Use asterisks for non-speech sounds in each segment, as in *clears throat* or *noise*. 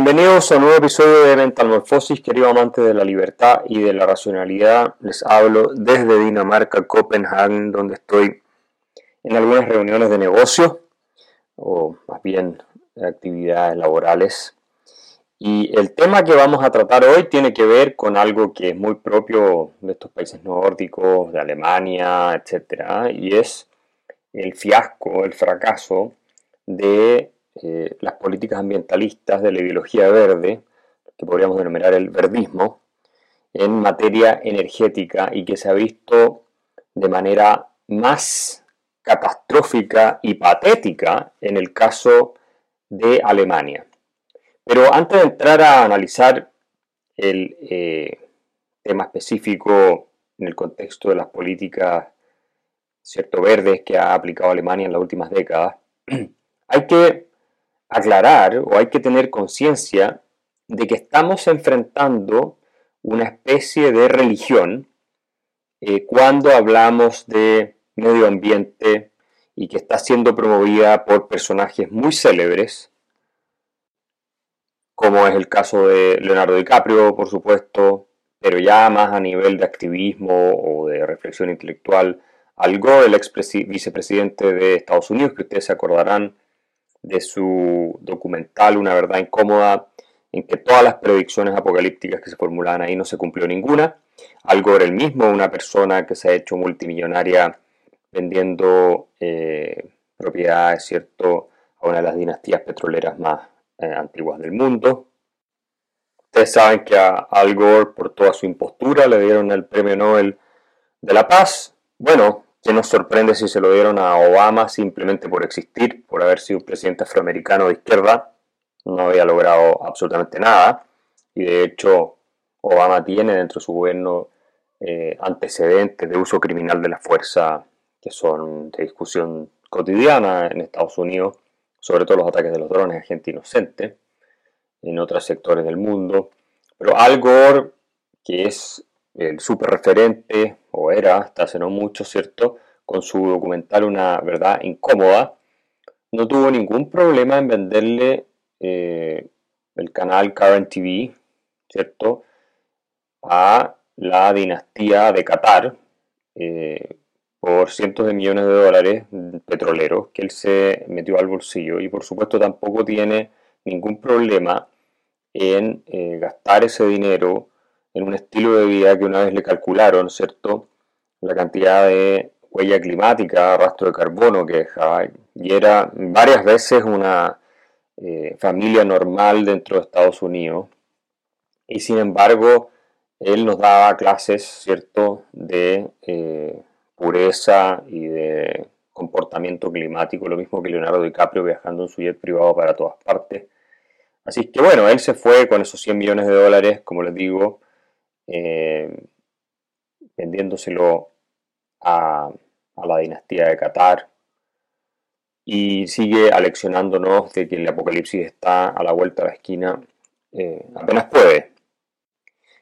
Bienvenidos a un nuevo episodio de Mentalmorfosis, querido amante de la libertad y de la racionalidad. Les hablo desde Dinamarca, Copenhague, donde estoy en algunas reuniones de negocio, o más bien actividades laborales. Y el tema que vamos a tratar hoy tiene que ver con algo que es muy propio de estos países nórdicos, de Alemania, etc. Y es el fiasco, el fracaso de eh, las políticas ambientalistas de la ideología verde, que podríamos denominar el verdismo, en materia energética y que se ha visto de manera más catastrófica y patética en el caso de Alemania. Pero antes de entrar a analizar el eh, tema específico en el contexto de las políticas cierto verdes que ha aplicado Alemania en las últimas décadas, *clears throat* hay que aclarar o hay que tener conciencia de que estamos enfrentando una especie de religión eh, cuando hablamos de medio ambiente y que está siendo promovida por personajes muy célebres, como es el caso de Leonardo DiCaprio, por supuesto, pero ya más a nivel de activismo o de reflexión intelectual, algo el ex vicepresidente de Estados Unidos, que ustedes se acordarán, de su documental Una verdad incómoda, en que todas las predicciones apocalípticas que se formulaban ahí no se cumplió ninguna. Algo era el mismo, una persona que se ha hecho multimillonaria vendiendo eh, propiedades, ¿cierto?, a una de las dinastías petroleras más eh, antiguas del mundo. Ustedes saben que a Al Gore, por toda su impostura, le dieron el premio Nobel de la Paz. Bueno, ¿Qué nos sorprende si se lo dieron a Obama simplemente por existir, por haber sido un presidente afroamericano de izquierda? No había logrado absolutamente nada. Y de hecho, Obama tiene dentro de su gobierno eh, antecedentes de uso criminal de la fuerza que son de discusión cotidiana en Estados Unidos, sobre todo los ataques de los drones a gente inocente en otros sectores del mundo. Pero Al Gore, que es el super referente, o era hasta hace no mucho, ¿cierto? Con su documental Una verdad incómoda, no tuvo ningún problema en venderle eh, el canal Current TV, ¿cierto? A la dinastía de Qatar eh, por cientos de millones de dólares petroleros que él se metió al bolsillo y por supuesto tampoco tiene ningún problema en eh, gastar ese dinero en un estilo de vida que una vez le calcularon, ¿cierto? La cantidad de huella climática, rastro de carbono que dejaba, y era varias veces una eh, familia normal dentro de Estados Unidos. Y sin embargo, él nos daba clases, ¿cierto?, de eh, pureza y de comportamiento climático, lo mismo que Leonardo DiCaprio viajando en su jet privado para todas partes. Así que bueno, él se fue con esos 100 millones de dólares, como les digo, eh, vendiéndoselo a, la dinastía de Qatar y sigue aleccionándonos de que el apocalipsis está a la vuelta de la esquina eh, apenas puede.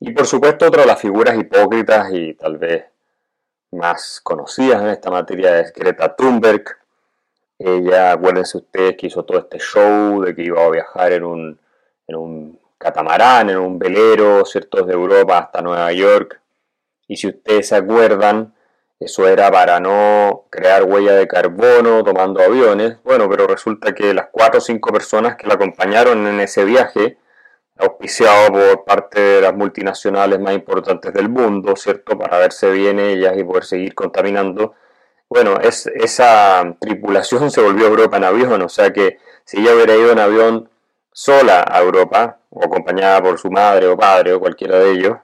Y por supuesto otra de las figuras hipócritas y tal vez más conocidas en esta materia es Greta Thunberg. Ella, acuérdense ustedes que hizo todo este show de que iba a viajar en un, en un catamarán, en un velero, ¿cierto? De Europa hasta Nueva York. Y si ustedes se acuerdan, eso era para no crear huella de carbono tomando aviones. Bueno, pero resulta que las cuatro o cinco personas que la acompañaron en ese viaje, auspiciado por parte de las multinacionales más importantes del mundo, ¿cierto? Para verse bien ellas y poder seguir contaminando. Bueno, es, esa tripulación *laughs* se volvió Europa en avión, o sea que si ella hubiera ido en avión sola a Europa, o acompañada por su madre o padre o cualquiera de ellos,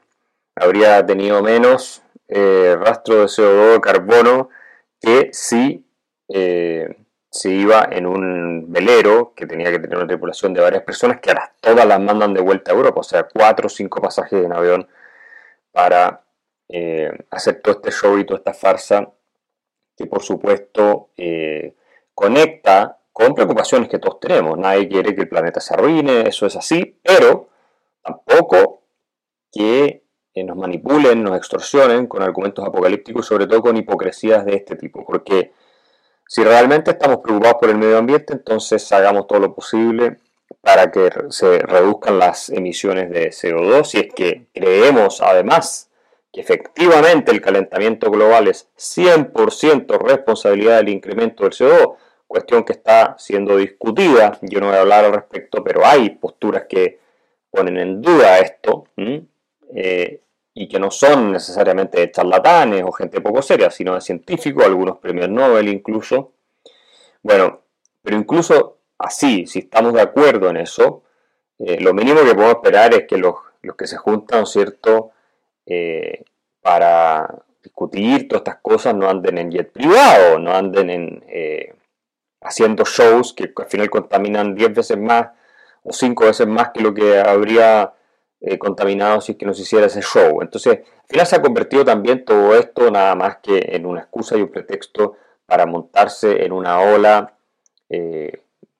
habría tenido menos eh, rastro de CO2, carbono, que si eh, se iba en un velero que tenía que tener una tripulación de varias personas, que ahora todas las mandan de vuelta a Europa, o sea, cuatro o cinco pasajes en avión para eh, hacer todo este show y toda esta farsa, que por supuesto conecta con preocupaciones que todos tenemos. Nadie quiere que el planeta se arruine, eso es así, pero tampoco que eh, nos manipulen, nos extorsionen con argumentos apocalípticos, sobre todo con hipocresías de este tipo, porque si realmente estamos preocupados por el medio ambiente, entonces hagamos todo lo posible para que se reduzcan las emisiones de CO2 si es que creemos además que efectivamente el calentamiento global es 100% responsabilidad del incremento del CO2, cuestión que está siendo discutida, yo no voy a hablar al respecto, pero hay posturas que ponen en duda esto eh, y que no son necesariamente de charlatanes o gente poco seria, sino de científicos, algunos premios Nobel incluso. Bueno, pero incluso así, si estamos de acuerdo en eso, eh, lo mínimo que podemos esperar es que los, que se juntan, ¿cierto?, eh, para discutir todas estas cosas no anden en jet privado, no anden en, haciendo shows que al final contaminan 10 veces más o 5 veces más que lo que habría contaminado si es que no se hiciera ese show. Entonces, al final se ha convertido también todo esto nada más que en una excusa y un pretexto para montarse en una ola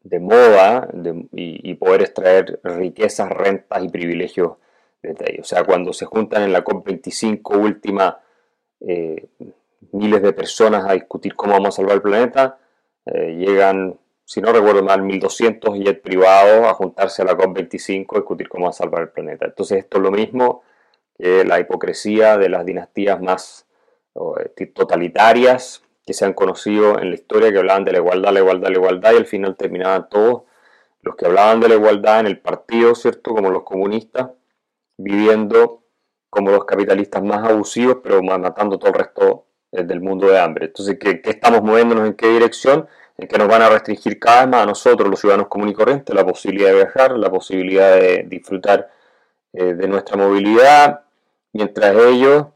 de moda y, poder extraer riquezas, rentas y privilegios de ello. O sea, cuando se juntan en la COP25 última eh, miles de personas a discutir cómo vamos a salvar el planeta, eh, llegan, si no recuerdo mal, 1.200 jets privados a juntarse a la COP25 a discutir cómo salvar el planeta. Entonces esto es lo mismo que la hipocresía de las dinastías más eh, totalitarias que se han conocido en la historia que hablaban de la igualdad, la igualdad, la igualdad y al final terminaban todos los que hablaban de la igualdad en el partido, ¿cierto? Como los comunistas, viviendo como los capitalistas más abusivos, pero matando todo el resto del mundo de hambre. Entonces, ¿qué, estamos moviéndonos en qué dirección? En que nos van a restringir cada vez más a nosotros, los ciudadanos comunes y corrientes, la posibilidad de viajar, la posibilidad de disfrutar eh, de nuestra movilidad, mientras ellos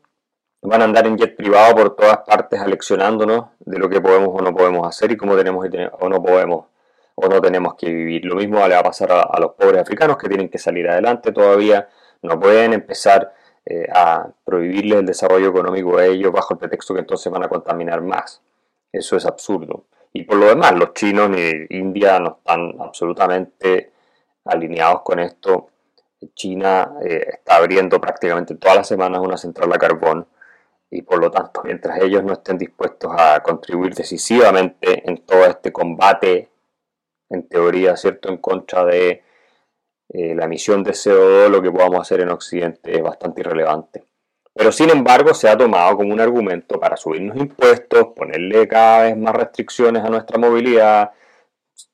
van a andar en jet privado por todas partes aleccionándonos de lo que podemos o no podemos hacer y cómo tenemos o no podemos o no tenemos que vivir. Lo mismo le va a pasar a, los pobres africanos que tienen que salir adelante todavía, no pueden empezar eh, a prohibirles el desarrollo económico a ellos bajo el pretexto que entonces van a contaminar más. Eso es absurdo. Y por lo demás, los chinos ni India no están absolutamente alineados con esto. China eh, está abriendo prácticamente todas las semanas una central a carbón y por lo tanto, mientras ellos no estén dispuestos a contribuir decisivamente en todo este combate, en teoría, ¿cierto?, en contra de eh, la emisión de CO2, lo que podamos hacer en Occidente es bastante irrelevante. Pero sin embargo, se ha tomado como un argumento para subirnos impuestos, ponerle cada vez más restricciones a nuestra movilidad,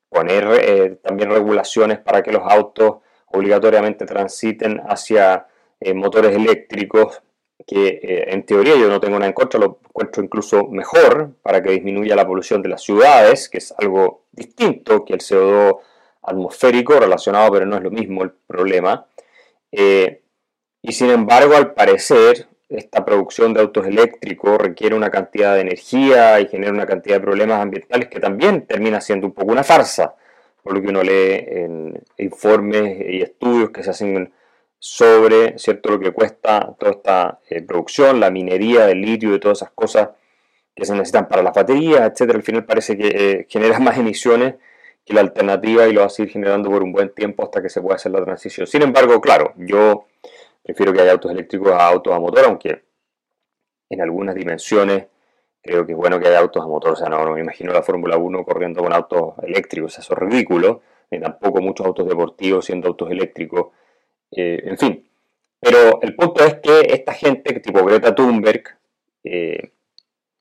poner eh, también regulaciones para que los autos obligatoriamente transiten hacia eh, motores eléctricos que en teoría yo no tengo nada en contra, lo encuentro incluso mejor para que disminuya la polución de las ciudades, que es algo distinto que el CO2 atmosférico relacionado, pero no es lo mismo el problema. Eh, y sin embargo, al parecer, esta producción de autos eléctricos requiere una cantidad de energía y genera una cantidad de problemas ambientales que también termina siendo un poco una farsa, por lo que uno lee en informes y estudios que se hacen sobre ¿cierto? lo que cuesta toda esta eh, producción, la minería del litio y todas esas cosas que se necesitan para las baterías, etcétera. Al final parece que eh, genera *laughs* más emisiones que la alternativa y lo va a seguir generando por un buen tiempo hasta que se pueda hacer la transición. Sin embargo, claro, yo prefiero que haya autos eléctricos a autos a motor, aunque en algunas dimensiones creo que es bueno que haya autos a motor. O sea, no, me imagino la Fórmula 1 corriendo con autos eléctricos, eso es ridículo, ni tampoco muchos autos deportivos siendo autos eléctricos. Eh, en fin, pero el punto es que esta gente, tipo Greta Thunberg, eh,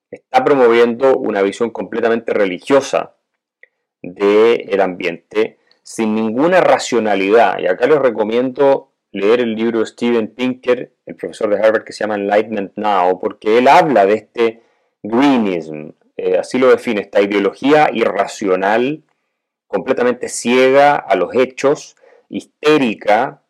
está promoviendo una visión completamente religiosa del ambiente sin ninguna racionalidad. Y acá les recomiendo leer el libro de Steven Pinker, el profesor de Harvard, que se llama Enlightenment Now, porque él habla de este greenism, eh, así lo define, esta ideología irracional, completamente ciega a los hechos, histérica,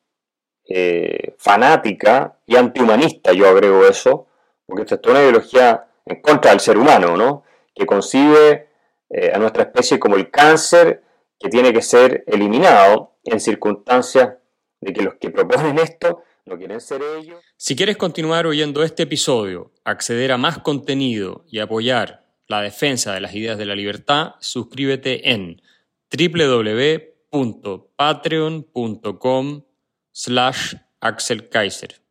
eh, fanática y antihumanista, yo agrego eso, porque esta es una ideología en contra del ser humano, ¿no? que concibe eh, a nuestra especie como el cáncer que tiene que ser eliminado en circunstancias de que los que proponen esto no quieren ser ellos. Si quieres continuar oyendo este episodio, acceder a más contenido y apoyar la defensa de las ideas de la libertad, suscríbete en www.patreon.com slash Axel Kaiser.